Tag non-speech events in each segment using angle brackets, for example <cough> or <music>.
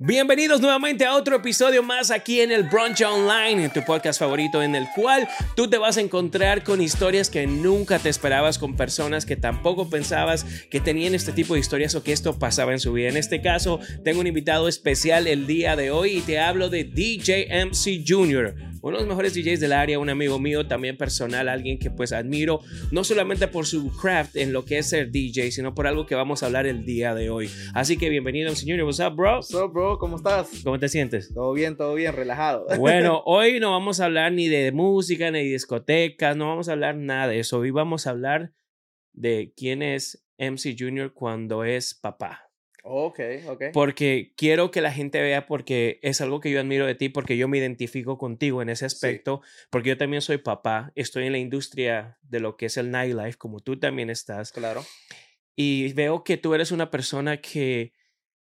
Bienvenidos nuevamente a otro episodio más aquí en el Brunch Online, en tu podcast favorito en el cual tú te vas a encontrar con historias que nunca te esperabas, con personas que tampoco pensabas que tenían este tipo de historias o que esto pasaba en su vida. En este caso, tengo un invitado especial el día de hoy y te hablo de DJ MC Jr uno de los mejores DJs del área, un amigo mío también personal, alguien que pues admiro no solamente por su craft en lo que es ser DJ, sino por algo que vamos a hablar el día de hoy. Así que bienvenido, señor. What's up, bro? What's up, bro? ¿Cómo estás? ¿Cómo te sientes? Todo bien, todo bien, relajado. <laughs> Bueno, hoy no vamos a hablar ni de música, ni de discotecas, no vamos a hablar nada de eso. Hoy vamos a hablar de quién es MC Junior cuando es papá. Ok, ok. Porque quiero que la gente vea, porque es algo que yo admiro de ti, porque yo me identifico contigo en ese aspecto, porque yo también soy papá, estoy en la industria de lo que es el nightlife, como tú también estás. Claro. Y veo que tú eres una persona que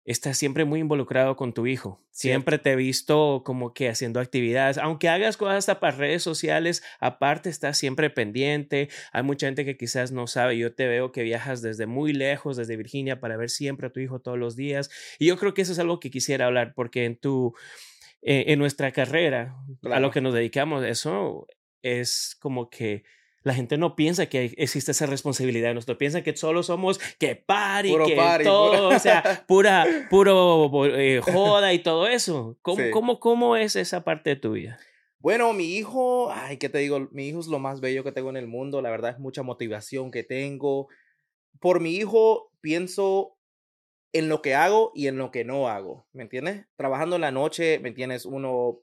estás siempre muy involucrado con tu hijo. Siempre te he visto como que haciendo actividades, aunque hagas cosas hasta para redes sociales, aparte estás siempre pendiente. Hay mucha gente que quizás no sabe, yo te veo que viajas desde muy lejos, desde Virginia, para ver siempre a tu hijo todos los días. Y yo creo que eso es algo que quisiera hablar, porque en tu, eh, en nuestra carrera, a lo que nos dedicamos, eso es como que la gente no piensa que existe esa responsabilidad. Nosotros piensan que solo somos que party, que todo, o sea, <laughs> pura, puro eh, joda y todo eso. ¿Cómo, cómo, ¿Cómo es esa parte de tu vida? Bueno, mi hijo, ay, ¿qué te digo? Mi hijo es lo más bello que tengo en el mundo. La verdad es mucha motivación que tengo. Por mi hijo pienso en lo que hago y en lo que no hago, ¿me entiendes? Trabajando en la noche, ¿me entiendes? Uno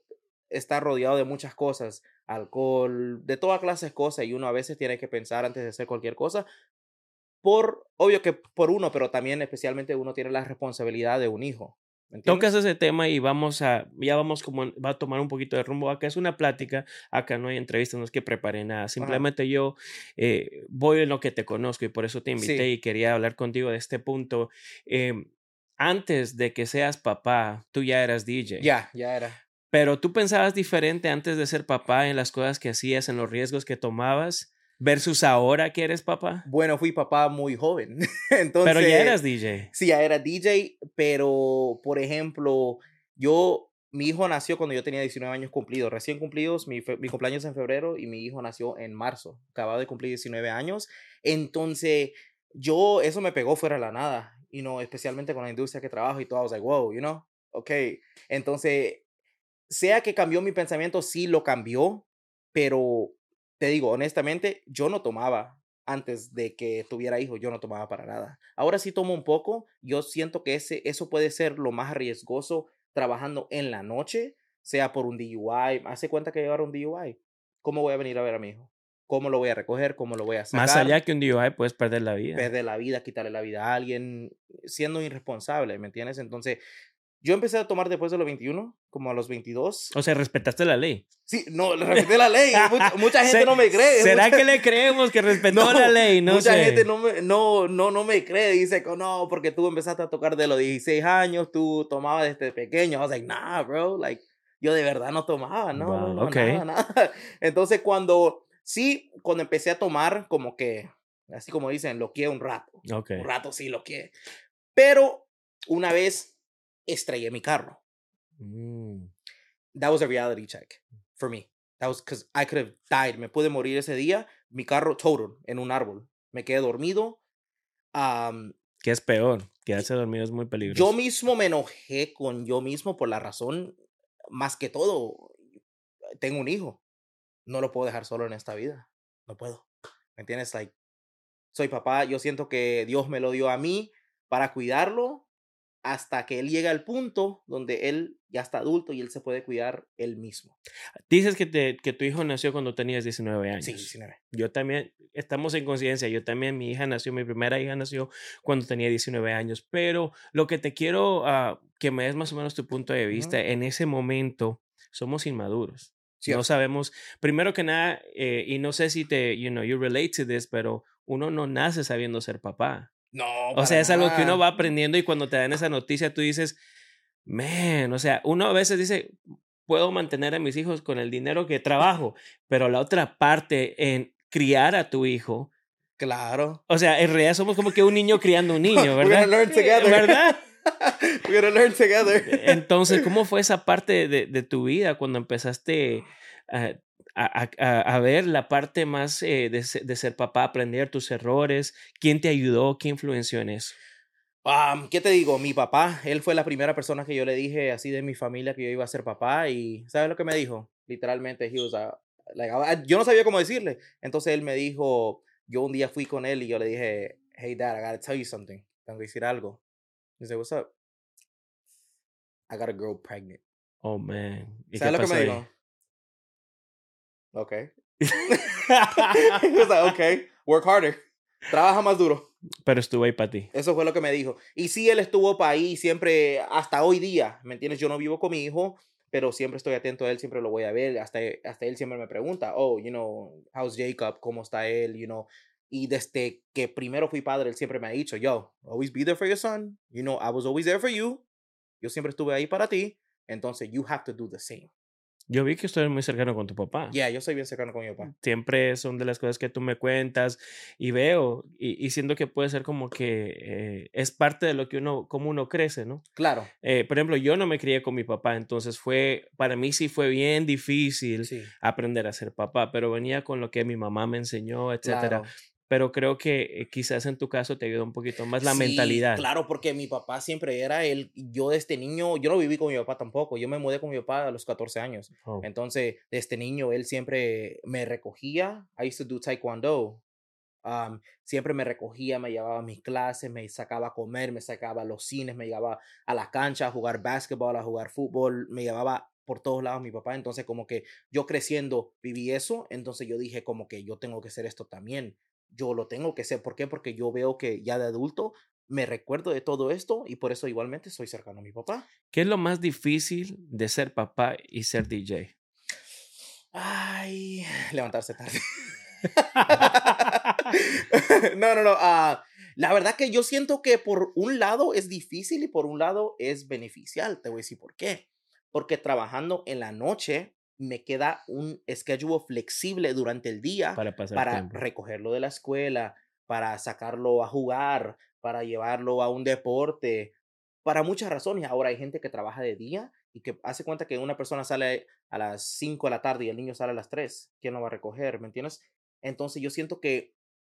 está rodeado de muchas cosas, alcohol, de toda clase de cosas, y uno a veces tiene que pensar antes de hacer cualquier cosa, por, obvio que por uno, pero también especialmente uno tiene la responsabilidad de un hijo. Tocas ese tema y vamos a, ya vamos como, va a tomar un poquito de rumbo. Acá es una plática, acá no hay entrevista, no es que prepare nada. Simplemente yo eh, voy en lo que te conozco y por eso te invité y quería hablar contigo de este punto. Em, antes de que seas papá, tú ya eras DJ. Ya, ya era. Pero tú pensabas diferente antes de ser papá en las cosas que hacías, en los riesgos que tomabas, versus ahora que eres papá. Bueno, fui papá muy joven. Entonces, <laughs> pero ya eras DJ. Sí, ya era DJ, pero por ejemplo, yo, mi hijo nació cuando yo tenía 19 años cumplidos, recién cumplidos, mi, mi cumpleaños en febrero y mi hijo nació en marzo, acababa de cumplir 19 años. Entonces, yo, eso me pegó fuera de la nada, y no, especialmente con la industria que trabajo y todo, I was like, wow, you know, ok. Entonces, sea que cambió mi pensamiento, sí lo cambió, pero te digo, honestamente, yo no tomaba antes de que tuviera hijos, yo no tomaba para nada. Ahora sí tomo un poco, yo siento que ese, eso puede ser lo más riesgoso trabajando en la noche, sea por un DUI, hace cuenta que llevar un DUI. ¿Cómo voy a venir a ver a mi hijo? ¿Cómo lo voy a recoger? ¿Cómo lo voy a sacar? Más allá que un DUI, puedes perder la vida. Perder la vida, quitarle la vida a alguien, siendo irresponsable, ¿me entiendes? Entonces, yo empecé a tomar después de los 21, como a los 22. O sea, respetaste la ley. Sí, no, respeté la ley. <laughs> mucha, gente no me cree. ¿Será que le creemos que <laughs> respetó la ley? No mucha gente no me, no, no, no me cree. Dice que no, porque tú empezaste a tocar de los 16 años, tú tomabas desde pequeño. I was like, nah, bro. Like, yo de verdad no tomaba, no, no nada, nada. <laughs> Entonces, cuando, sí, cuando empecé a tomar, como que, así como dicen, lo quiero un rato. Un rato sí lo quiero. Pero, una vez estrellé mi carro. Mm. That was a reality check for me. That was because I could have died. Me pude morir ese día. Mi carro total en un árbol. Me quedé dormido. Um, ¿Qué es peor? Quedarse dormido es muy peligroso. Yo mismo me enojé con yo mismo por la razón, más que todo, tengo un hijo. No lo puedo dejar solo en esta vida. No puedo. ¿Me entiendes? Like, soy papá. Yo siento que Dios me lo dio a mí para cuidarlo hasta que él llega al punto donde él ya está adulto y él se puede cuidar él mismo. Dices que, te, que tu hijo nació cuando tenías 19 años. Sí, 19. Yo también, estamos en conciencia, yo también, mi hija nació, mi primera hija nació cuando tenía 19 años, pero lo que te quiero uh, que me des más o menos tu punto de vista, en ese momento somos inmaduros. No sabemos, primero que nada, eh, y no sé si te, you know, you relate to this, pero uno no nace sabiendo ser papá. No. O sea, es algo que uno va aprendiendo y cuando te dan esa noticia tú dices, man, o sea, uno a veces dice, puedo mantener a mis hijos con el dinero que trabajo, pero la otra parte en criar a tu hijo. Claro. O sea, en realidad somos como que un niño criando un niño, ¿verdad? ¿Verdad? <laughs> We're gonna learn together. Entonces, ¿cómo fue esa parte de, de tu vida cuando empezaste a, a, a, a ver la parte más eh, de, de, ser papá, aprender tus errores? ¿Quién te ayudó? ¿Qué influenció en eso? Um, ¿Qué te digo? Mi papá, él fue la primera persona que yo le dije así de mi familia que yo iba a ser papá y ¿sabes lo que me dijo? Literalmente, he was a, like, yo no sabía cómo decirle. Entonces él me dijo, yo un día fui con él y yo le dije, hey dad, I gotta tell you something. Tengo que decir algo. Dice, what's up? I got a girl pregnant. Oh, man. ¿Sabes lo que me dijo? Ok. He was like, okay, work harder. Trabaja más duro. Pero estuvo ahí para ti. Eso fue lo que me dijo. Y sí, él estuvo para ahí siempre, hasta hoy día, ¿me entiendes? Yo no vivo con mi hijo, pero siempre estoy atento a él, siempre lo voy a ver. Hasta, hasta él siempre me pregunta, oh, you know, how's Jacob? ¿Cómo está él? You know, y desde que primero fui padre, él siempre me ha dicho, yo, always be there for your son. You know, I was always there for you. Yo siempre estuve ahí para ti. Entonces, you have to do the same. Yo vi que estoy muy cercano con tu papá. Ya, yeah, yo soy bien cercano con mi papá. Siempre son de las cosas que tú me cuentas y veo y, y siento que puede ser como que eh, es parte de lo que uno, como uno crece, ¿no? Claro. Eh, por ejemplo, yo no me crié con mi papá, entonces fue, para mí sí fue bien difícil Sí. aprender a ser papá, pero venía con lo que mi mamá me enseñó, etcétera. Claro. Pero creo que eh, quizás en tu caso te ayudó un poquito más la Sí, mentalidad. Claro, porque mi papá siempre era él. Yo desde niño, yo no viví con mi papá tampoco. Yo me mudé con mi papá a los 14 años. Oh, Entonces, desde niño, él siempre me recogía. I used to do taekwondo. Um, siempre me recogía, me llevaba a mis clases, me sacaba a comer, me sacaba a los cines, me llevaba a la cancha a jugar básquetbol, a jugar fútbol, me llevaba por todos lados mi papá. Entonces, como que yo creciendo viví eso. Entonces, yo dije, como que yo tengo que hacer esto también. Yo lo tengo que hacer. ¿Por qué? Porque yo veo que ya de adulto me recuerdo de todo esto y por eso igualmente soy cercano a mi papá. ¿Qué es lo más difícil de ser papá y ser DJ? Ay, levantarse tarde. <laughs> <laughs> no, no, no. ah, la verdad que yo siento que por un lado es difícil y por un lado es beneficial. Te voy a decir por qué. Porque trabajando en la noche me queda un schedule flexible durante el día para pasar para recogerlo de la escuela, para sacarlo a jugar, para llevarlo a un deporte, para muchas razones. Ahora hay gente que trabaja de día y que hace cuenta que una persona sale a las 5 de la tarde y el niño sale a las 3. ¿Quién lo va a recoger? ¿Me entiendes? Entonces yo siento que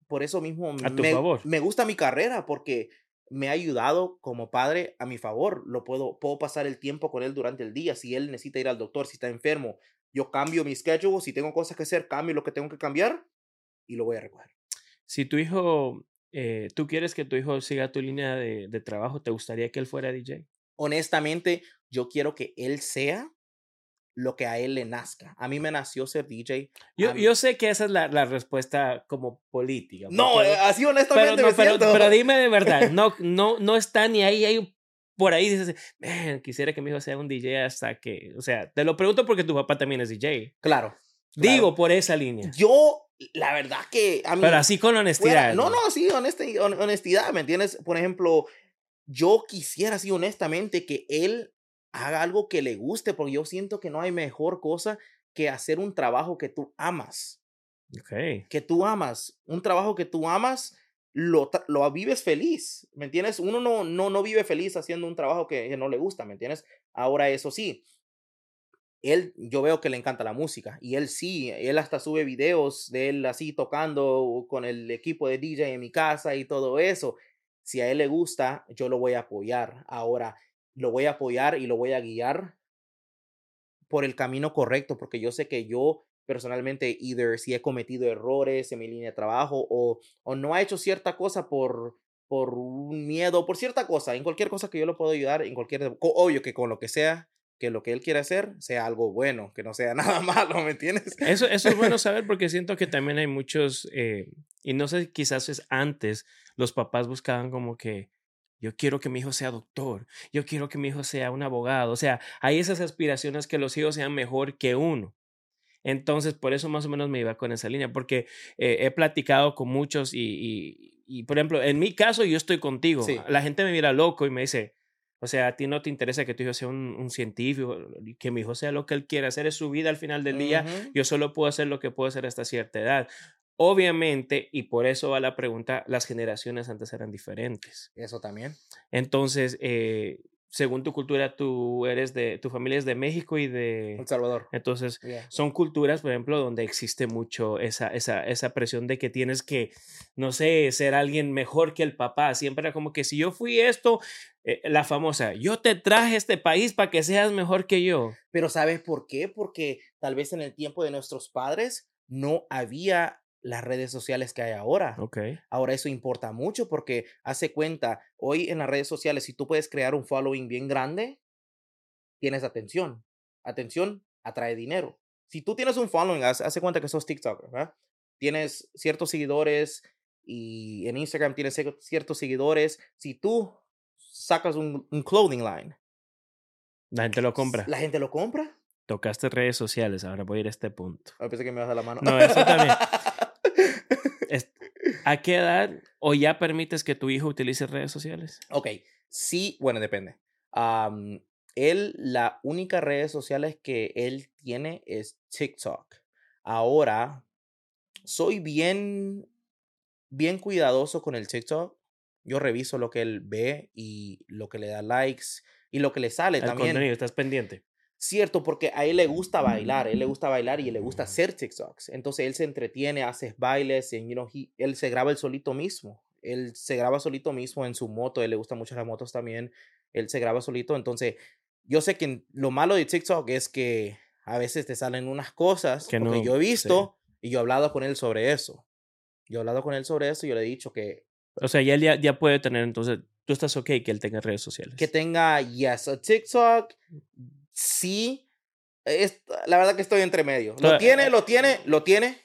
por eso mismo me, me gusta mi carrera porque me ha ayudado como padre a mi favor. Lo puedo, puedo pasar el tiempo con él durante el día. Si él necesita ir al doctor, si está enfermo, yo cambio mi schedule. Si tengo cosas que hacer, cambio lo que tengo que cambiar y lo voy a recoger. Si tu hijo, eh, tú quieres que tu hijo siga tu línea de, de trabajo, ¿te gustaría que él fuera DJ? Honestamente, yo quiero que él sea lo que a él le nazca. A mí me nació ser DJ. Yo, yo sé que esa es la, la respuesta como política. no, porque- eh, así pero, honestamente no, me pero, siento. pero dime de <laughs> verdad, no, no, no está ni ahí, por ahí dices, "Man, quisiera que mi hijo sea un DJ hasta que, o sea, te lo pregunto porque tu papá también es DJ. Claro. Digo, por esa línea. Yo, la verdad que a mí... Pero así con fuera- honestidad. no, no, sí, honesti- hon- honestidad, ¿me entiendes? Por ejemplo, yo quisiera, así honestamente, que él haga algo que le guste, porque yo siento que no hay mejor cosa que hacer un trabajo que tú amas. Ok. que tú amas, un trabajo que tú amas, lo, lo vives feliz, ¿me entiendes? Uno no, no, no vive feliz haciendo un trabajo que, que no le gusta, ¿me entiendes? Ahora, eso sí, él, yo veo que le encanta la música y él sí, él hasta sube videos de él así tocando con el equipo de DJ en mi casa y todo eso. Si a él le gusta, yo lo voy a apoyar. Ahora, lo voy a apoyar y lo voy a guiar por el camino correcto, porque yo sé que yo personalmente, either si he cometido errores en mi línea de trabajo o, o no ha hecho cierta cosa por, por un miedo, por cierta cosa, en cualquier cosa que yo lo puedo ayudar, en cualquier, obvio que con lo que sea, que lo que él quiera hacer sea algo bueno, que no sea <laughs> nada malo, ¿me entiendes? Eso, eso es bueno <laughs> saber porque siento que también hay muchos, eh, y no sé, quizás es antes, los papás buscaban como que yo quiero que mi hijo sea doctor, yo quiero que mi hijo sea un abogado, o sea, hay esas aspiraciones que los hijos sean mejor que uno. Entonces, por eso más o menos me iba con esa línea, porque eh, he platicado con muchos y, y, y, por ejemplo, en mi caso yo estoy contigo. Sí. La gente me mira loco y me dice, o sea, a ti no te interesa que tu hijo sea un, un científico, que mi hijo sea lo que él quiera hacer, es su vida al final del día yo solo puedo hacer lo que puedo hacer hasta cierta edad. Obviamente, y por eso va la pregunta, las generaciones antes eran diferentes. Eso también. Entonces, eh, según tu cultura, tú eres de, tu familia es de México y de... El Salvador. Entonces, Yeah. son culturas, por ejemplo, donde existe mucho esa, esa, esa presión de que tienes que, no sé, ser alguien mejor que el papá. Siempre era como que si yo fui esto, eh, la famosa, yo te traje este país para que seas mejor que yo. Pero ¿sabes por qué? Porque tal vez en el tiempo de nuestros padres no había las redes sociales que hay ahora. Ahora eso importa mucho porque hace cuenta, hoy en las redes sociales, si tú puedes crear un following bien grande, tienes atención. Atención atrae dinero. Si tú tienes un following, hace cuenta que sos TikToker, ¿verdad? Tienes ciertos seguidores y en Instagram tienes cier- ciertos seguidores. Si tú sacas un, un clothing line, La gente lo compra. la gente lo compra. Tocaste redes sociales, ahora voy a ir a este punto. Ah, pensé que me vas a la mano. No, eso también. <laughs> ¿A qué edad o ya permites que tu hijo utilice redes sociales? Ok, sí, bueno, depende. Am, él, la única redes sociales que él tiene es TikTok. Ahora, soy bien, bien cuidadoso con el TikTok. Yo reviso lo que él ve y lo que le da likes y lo que le sale El también. contenido, estás pendiente. Cierto, porque a él le gusta bailar, a él le gusta bailar y le gusta hacer TikToks. Entonces él se entretiene, hace bailes, y, you know, he- él se graba el solito mismo. Él se graba solito mismo en su moto, a él le gustan mucho las motos también. Él se graba solito. Entonces, yo sé que lo malo de TikTok es que a veces te salen unas cosas Que porque no- yo he sí. visto y yo he hablado con él sobre eso. Yo he hablado con él sobre eso y yo le he dicho que, O sea, ya, él ya, ya puede tener, entonces, tú estás ok que él tenga redes sociales. que tenga, yes, a TikTok, sí. Es, la verdad que estoy entre medio. Lo tiene, lo tiene, lo tiene.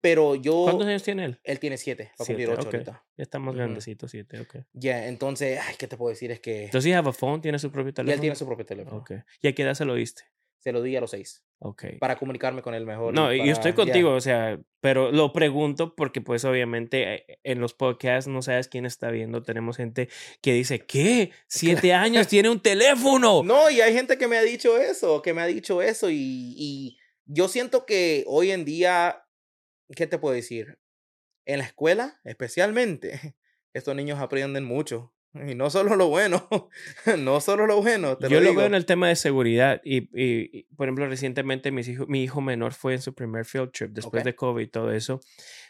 Pero yo. ¿Cuántos años tiene él? Él tiene siete. Va a cumplir ocho ok. ahorita. Ya está más grandecito, siete, ok. Ya, entonces, ay, ¿qué te puedo decir? Es que. Phone? ¿Tiene su propio Y teléfono? él tiene su propio teléfono. Ok. ¿Y a qué edad se lo diste? Se lo di a los seis. Ok. Para comunicarme con él mejor. No, y yo estoy para- contigo, o sea, pero lo pregunto porque pues obviamente eh, en los podcasts no sabes quién está viendo, tenemos gente que dice, ¿qué? <laughs> Siete años tiene un teléfono. No, y hay gente que me ha dicho eso, que me ha dicho eso. Y, y yo siento que hoy en día, ¿qué te puedo decir? En la escuela, especialmente, <laughs> estos niños aprenden mucho. Y no solo lo bueno, <laughs> no solo lo bueno. Te Yo lo digo. veo en el tema de seguridad y, y- y, por ejemplo, recientemente mis hijo, mi hijo menor fue en su primer field trip después Ok. de COVID y todo eso.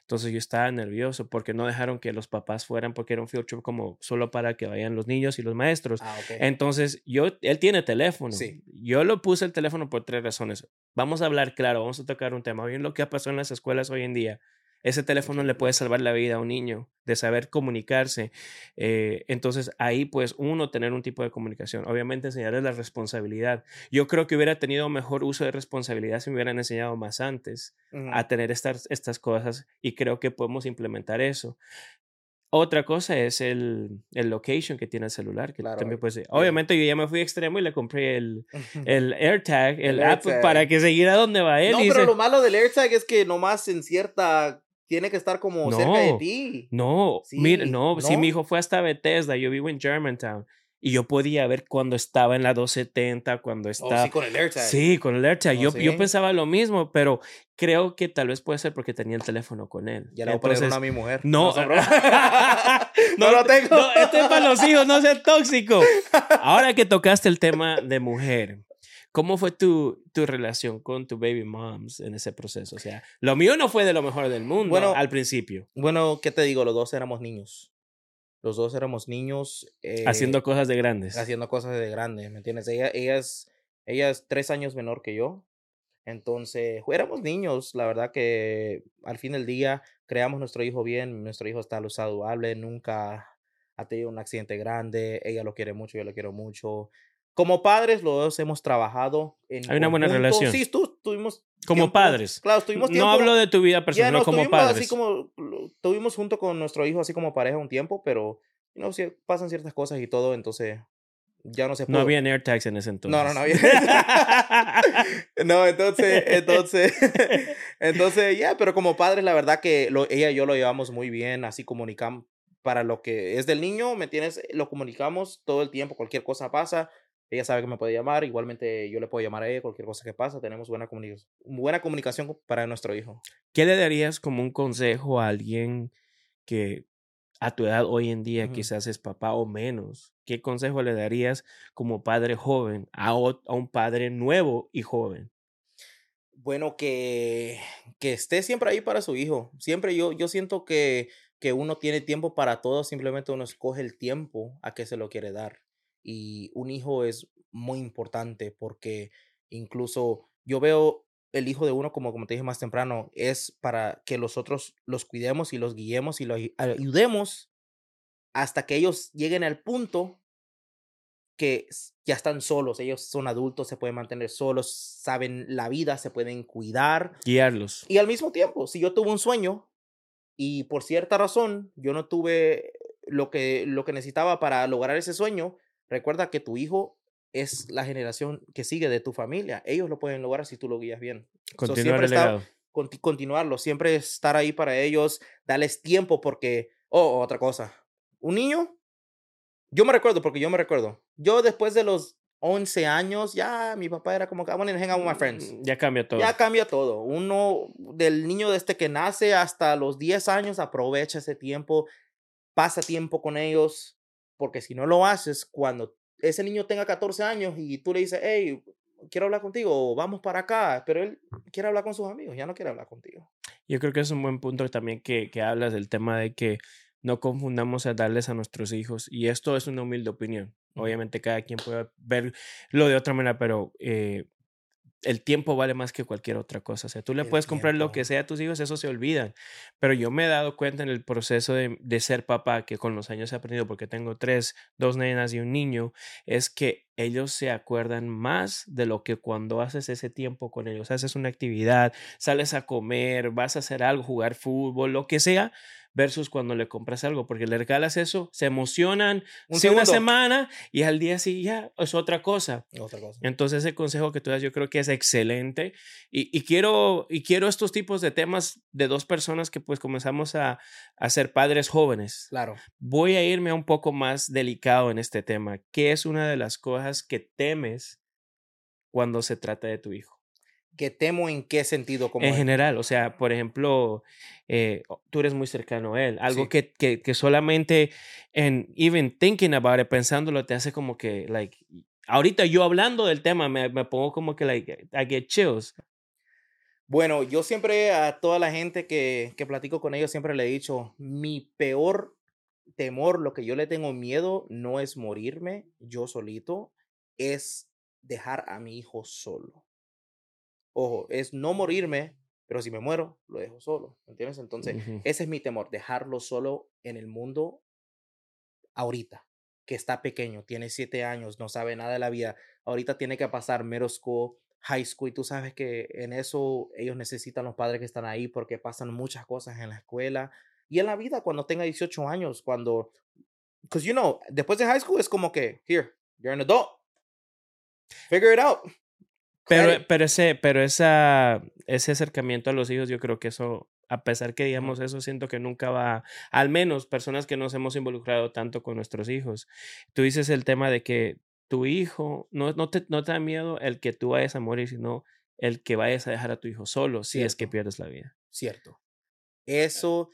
Entonces yo estaba nervioso porque no dejaron que los papás fueran porque era un field trip como solo para que vayan los niños y los maestros. Ah, ok. Entonces, yo, él tiene teléfono. Sí. Yo lo puse el teléfono por tres razones. Vamos a hablar claro, vamos a tocar un tema. Bien lo que ha pasado en las escuelas hoy en día. Ese teléfono le puede salvar la vida a un niño, de saber comunicarse. Eh, entonces, ahí, pues, uno, tener un tipo de comunicación. Obviamente, enseñarles la responsabilidad. Yo creo que hubiera tenido mejor uso de responsabilidad si me hubieran enseñado más antes Ujú. a tener estas, estas cosas y creo que podemos implementar eso. Otra cosa es el, el location que tiene el celular, que Claro, también eh, pues, bien. obviamente yo ya me fui extremo y le compré el, <laughs> el AirTag, el, El app AirTag. para que siguiera donde va él. no, pero dice, lo malo del AirTag es que nomás en cierta. Tiene que estar como cerca de No. ti. no, mira, Sí, no, si ¿no? mi hijo fue hasta Bethesda, yo vivo en Germantown y yo podía ver cuando estaba en la 270, cuando Oh, estaba... sí, con el AirTag. Sí, con el AirTag. Oh, yo, yo pensaba lo mismo, pero creo que tal vez puede ser porque tenía el teléfono con él. Ya le voy a poner uno Entonces, a mi mujer. No, <laughs> bromas. <laughs> no, lo tengo. No, este es para los hijos, no ser tóxico. <laughs> Ahora que tocaste el tema de mujer, ¿cómo fue tu, tu relación con tu baby moms en ese proceso? O sea, lo mío no fue de lo mejor del mundo Bueno, al principio, Bueno, ¿qué te digo? Los dos éramos niños. Los dos éramos niños. eh, haciendo cosas de grandes. haciendo cosas de grandes, ¿me entiendes? Ella, ella, es, ella es tres años menor que yo. Entonces, éramos niños, la verdad que al fin del día creamos nuestro hijo bien, nuestro hijo está saludable, nunca ha tenido un accidente grande, ella lo quiere mucho, yo lo quiero mucho. Como padres, los dos hemos trabajado en Hay una buena conjunto. relación. Sí, estu- tuvimos Como tiempo- padres. Claro, estuvimos tiempo. No hablo de tu vida personal, nos como tuvimos padres. así como tuvimos junto con nuestro hijo así como pareja un tiempo, pero no sé, pasan ciertas cosas y todo, entonces ya no se pudo. No había AirTags en ese entonces. No, no, no había. <laughs> no, entonces, entonces, <laughs> entonces, ya, pero como padres, la verdad que lo, ella y yo lo llevamos muy bien, así comunicamos para lo que es del niño, ¿me entiendes? Lo comunicamos todo el tiempo, cualquier cosa pasa, ella sabe que me puede llamar, igualmente yo le puedo llamar a ella, cualquier cosa que pasa, tenemos buena comunicación, buena comunicación para nuestro hijo. ¿Qué le darías como un consejo a alguien que a tu edad hoy en día quizás es papá o menos? ¿Qué consejo le darías como padre joven a, a un padre nuevo y joven? Bueno, que, que esté siempre ahí para su hijo. Siempre yo, yo siento que, que uno tiene tiempo para todo, simplemente uno escoge el tiempo a que se lo quiere dar. Y un hijo es muy importante porque incluso yo veo el hijo de uno, como, como te dije más temprano, es para que los otros los cuidemos y los guiemos y los ayu- ayudemos hasta que ellos lleguen al punto que ya están solos, ellos son adultos, se pueden mantener solos, saben la vida, se pueden cuidar. Guiarlos. Y al mismo tiempo, si yo tuve un sueño y por cierta razón yo no tuve lo que, lo que necesitaba para lograr ese sueño, recuerda que tu hijo es la generación que sigue de tu familia. Ellos lo pueden lograr si tú lo guías bien. So, Continuar siempre el legado. conti- continuarlo, siempre estar ahí para ellos, darles tiempo porque, oh, otra cosa, un niño, yo me recuerdo, porque yo me recuerdo, yo después de los 11 años, ya mi papá era como I want to hang out with my friends. Mm, Ya cambia todo. Ya cambia todo. Uno, del niño desde que nace hasta los 10 años, aprovecha ese tiempo, pasa tiempo con ellos, porque si no lo haces, cuando ese niño tenga 14 años y tú le dices, hey, quiero hablar contigo, o vamos para acá, pero él quiere hablar con sus amigos, ya no quiere hablar contigo. Yo creo que es un buen punto también que, que hablas del tema de que no confundamos a darles a nuestros hijos. Y esto es una humilde opinión. Obviamente cada quien puede verlo de otra manera, pero eh, el tiempo vale más que cualquier otra cosa. O sea, tú le El puedes comprar lo que sea a tus hijos, eso se olvidan. Pero yo me he dado cuenta en el proceso de, de ser papá, que con los años he aprendido, porque tengo tres, dos nenas y un niño, es que ellos se acuerdan más de lo que cuando haces ese tiempo con ellos, haces una actividad, sales a comer, vas a hacer algo, jugar fútbol, lo que sea, versus cuando le compras algo, porque le regalas eso, se emocionan, Un sí, una semana y al día sí ya es otra cosa. Otra cosa. Entonces ese consejo que tú das yo creo que es excelente y, y quiero, y quiero estos tipos de temas de dos personas que pues comenzamos a, a ser padres jóvenes. Claro. Voy a irme a un poco más delicado en este tema. ¿Qué es una de las cosas que temes cuando se trata de tu hijo? Que temo en qué sentido como en general, o sea, por ejemplo, eh, tú eres muy cercano a él, algo Sí. que, que, que solamente en even thinking about it, pensándolo, te hace como que, like, ahorita yo hablando del tema me, me pongo como que, like, I get chills. Bueno, yo siempre a toda la gente que, que platico con ellos siempre le he dicho, mi peor temor, lo que yo le tengo miedo, no es morirme yo solito, es dejar a mi hijo solo. Ojo, es no morirme, pero si me muero, lo dejo solo, ¿me entiendes? Entonces, ese es mi temor, dejarlo solo en el mundo ahorita, que está pequeño, tiene siete años, no sabe nada de la vida, ahorita tiene que pasar middle school, high school, y tú sabes que en eso ellos necesitan los padres que están ahí porque pasan muchas cosas en la escuela y en la vida cuando tenga 18 años, cuando, because you know, después de high school es como que, here, you're an adult, figure it out. Pero, pero, ese, pero esa, ese acercamiento a los hijos, yo creo que eso, a pesar que digamos eso, siento que nunca va, al menos personas que nos hemos involucrado tanto con nuestros hijos. Tú dices el tema de que tu hijo, no, no, te, no te da miedo el que tú vayas a morir, sino el que vayas a dejar a tu hijo solo si es que pierdes la vida. Cierto. Eso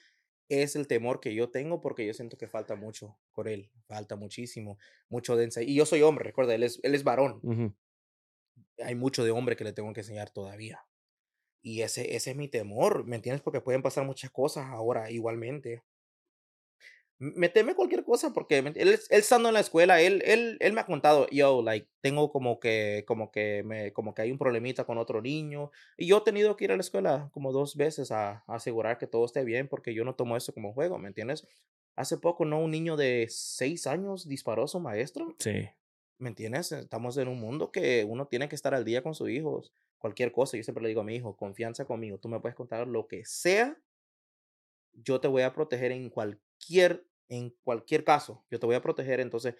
es el temor que yo tengo porque yo siento que falta mucho por él, falta muchísimo, mucho de enseñar. Y yo soy hombre, recuerda, él es, él es varón. Ujú. Hay mucho de hombre que le tengo que enseñar todavía. Y ese, ese es mi temor, ¿me entiendes? Porque pueden pasar muchas cosas ahora igualmente. Me teme cualquier cosa porque ¿me ent- él, él estando en la escuela, él, él, él me ha contado, yo, like, tengo como que, como que, me, como que hay un problemita con otro niño. Y yo he tenido que ir a la escuela como dos veces a, a asegurar que todo esté bien porque yo no tomo eso como juego, ¿me entiendes? Hace poco, ¿no? Un niño de seis años disparó a su maestro. Sí. ¿Me entiendes? Estamos en un mundo que uno tiene que estar al día con sus hijos. Cualquier cosa, yo siempre le digo a mi hijo, confianza conmigo, tú me puedes contar lo que sea, yo te voy a proteger en cualquier, en cualquier caso, yo te voy a proteger. Entonces,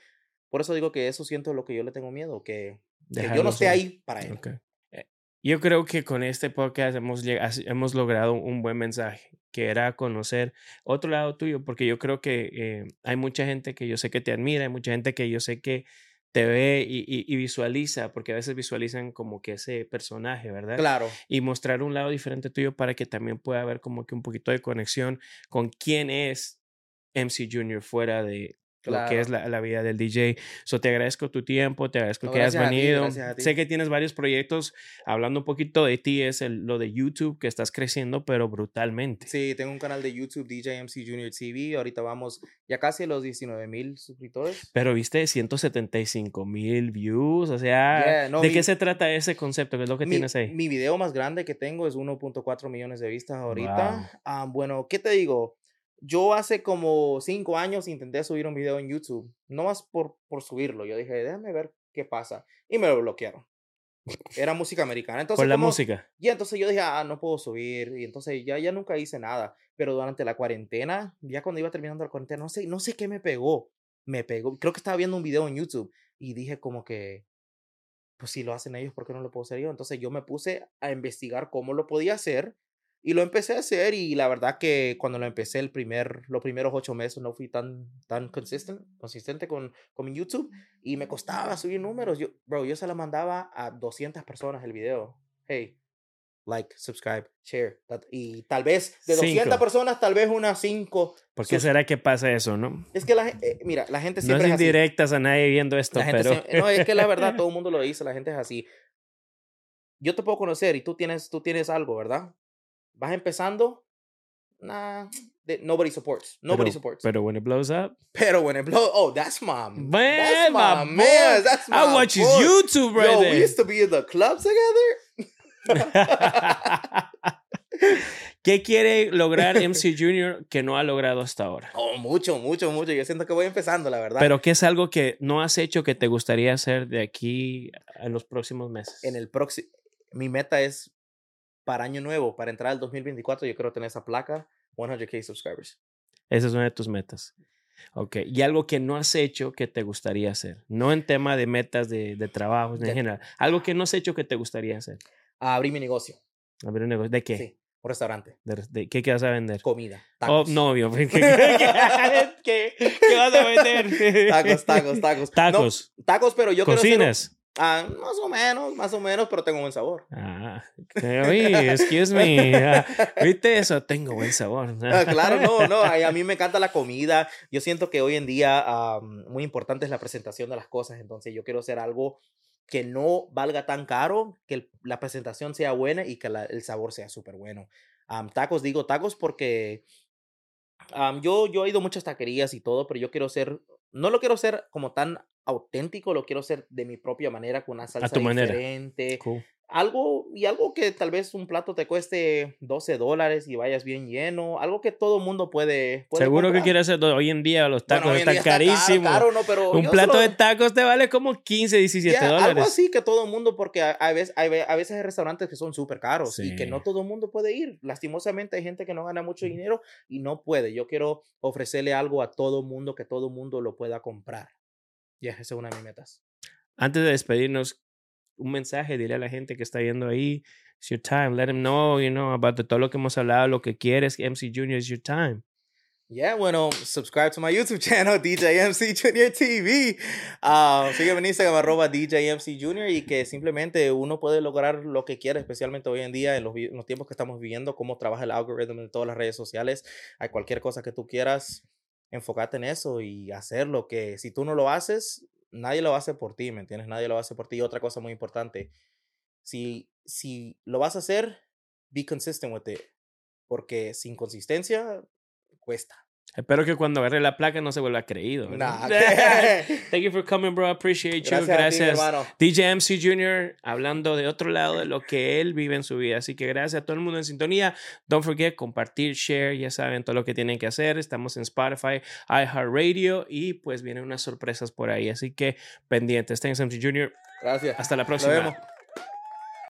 por eso digo que eso siento lo que yo le tengo miedo, que, que yo no esté ahí para él. Ok. Eh, Yo creo que con este podcast hemos, hemos logrado un buen mensaje, que era conocer otro lado tuyo, porque yo creo que eh, hay mucha gente que yo sé que te admira, hay mucha gente que yo sé que te ve y, y, visualiza, porque a veces visualizan como que ese personaje, ¿verdad? Claro. Y mostrar un lado diferente tuyo para que también pueda haber como que un poquito de conexión con quién es MC Junior fuera de, lo que es la, vida del DJ. So, te agradezco tu tiempo, te agradezco que hayas venido. sé que tienes varios proyectos. Hablando un poquito de ti, es el, lo de YouTube que estás creciendo, pero brutalmente. Sí, tengo un canal de YouTube, DJ MC Junior TV. Ahorita vamos ya casi a los 19 mil suscriptores. Pero viste 175 mil views. O sea, ¿de qué se trata ese concepto? ¿Qué es lo que tienes ahí? Mi video más grande que tengo es 1.4 millones de vistas ahorita. Ah, bueno, ¿qué te digo? Yo hace como cinco años intenté subir un video en YouTube, no más por, por subirlo. Yo dije, déjame ver qué pasa. Y me lo bloquearon. Era música americana. Entonces, por la música. Y entonces yo dije, ah, no puedo subir. Y entonces ya, ya nunca hice nada. Pero durante la cuarentena, ya cuando iba terminando la cuarentena, no sé, no sé qué me pegó. Me pegó. Creo que estaba viendo un video en YouTube y dije como que, pues si lo hacen ellos, ¿por qué no lo puedo hacer yo? Entonces yo me puse a investigar cómo lo podía hacer y lo empecé a hacer y la verdad que cuando lo empecé el primer, los primeros ocho meses no fui tan, tan consistent, consistente con, con mi YouTube y me costaba subir números. Yo, bro, yo se la mandaba a 200 personas el video. Hey, like, subscribe, share. y tal vez de 200 personas, tal vez unas 5. ¿Por qué será que pasa eso, no? Es que la eh, mira, la gente siempre no es, indirectas a nadie viendo esto, pero... no, es que la verdad <laughs> todo el mundo lo dice, la gente es así. Yo te puedo conocer y tú tienes, tú tienes algo, ¿verdad? Vas empezando, nah, nobody supports. Nobody supports. Pero when it blows up. Pero when it blows, oh, that's my man, that's my, man. That's my I watch his YouTube right Yo, there. we used to be in the club together. <laughs> ¿Qué quiere lograr <laughs> MC Junior que no ha logrado hasta ahora? Oh, mucho, mucho, mucho. Yo siento que voy empezando, la verdad. Pero ¿qué es algo que no has hecho que te gustaría hacer de aquí en los próximos meses? En el próximo, mi meta es para año nuevo, para entrar al 2024, yo quiero tener esa placa, 100k subscribers. Esa es una de tus metas. Ok, y algo que no has hecho que te gustaría hacer, no en tema de metas de, de trabajo en general, algo que no has hecho que te gustaría hacer. Abrir mi negocio. Abrir un negocio, ¿de qué? Sí, un restaurante. ¿De, qué, qué, vas a vender? Comida. Oh, no, obvio. <laughs> ¿Qué, qué, qué, vas a vender? tacos, tacos, tacos. Tacos. tacos, pero yo ¿Cocinas? Ah, más o menos, más o menos, pero tengo buen sabor. Ah, oye, excuse me. Ah, ¿Viste eso? Tengo buen sabor. Ah, claro, no, no. A, mí me encanta la comida. Yo siento que hoy en día muy importante es la presentación de las cosas. Entonces, yo quiero hacer algo que no valga tan caro, que la presentación sea buena y que el sabor sea súper bueno. tacos, digo tacos porque yo, yo he ido a muchas taquerías y todo, pero yo quiero ser, no lo quiero ser como tan auténtico, lo quiero hacer de mi propia manera, con una salsa diferente. Algo, y algo que tal vez un plato te cueste 12 dólares y vayas bien lleno, algo que todo mundo puede. Seguro que quieres hacer hoy en día, los tacos están carísimos. un plato de tacos te vale como 15, 17 dólares. Algo así que todo mundo, porque a, veces, hay, a veces hay restaurantes que son súper caros y que no todo el mundo puede ir. Lastimosamente hay gente que no gana mucho dinero y no puede. Yo quiero ofrecerle algo a todo mundo que todo mundo lo pueda comprar. Ya, esa es una de mis metas. Antes de despedirnos, un mensaje, dile a la gente que está viendo ahí, it's your time, let them know, you know, about todo lo que hemos hablado, lo que quieres, MC Junior, it's your time. Yeah, bueno, subscribe to my YouTube channel, <laughs> DJ MC Junior TV. Uh, sígueme en Instagram, arroba DJ MC Junior, y que simplemente uno puede lograr lo que quiera, especialmente hoy en día, en los, en los tiempos que estamos viviendo, cómo trabaja el algoritmo en todas las redes sociales. Hay cualquier cosa que tú quieras, enfócate en eso y hacer lo que si tú no lo haces, nadie lo hace por ti, ¿me entiendes? Nadie lo hace por ti. Y otra cosa muy importante, si, si lo vas a hacer, be consistent with it. Porque sin consistencia, cuesta. Espero que cuando agarre la placa no se vuelva creído. Nah, <laughs> <laughs> Thank you for coming, bro. Appreciate you. Gracias. DJ MC Jr. hablando de otro lado de lo que él vive en su vida. Así que gracias a todo el mundo en sintonía. Don't forget compartir, share. Ya saben todo lo que tienen que hacer. Estamos en Spotify, iHeartRadio y pues vienen unas sorpresas por ahí. Así que pendientes. Thanks, MC Jr. Gracias. Hasta la próxima.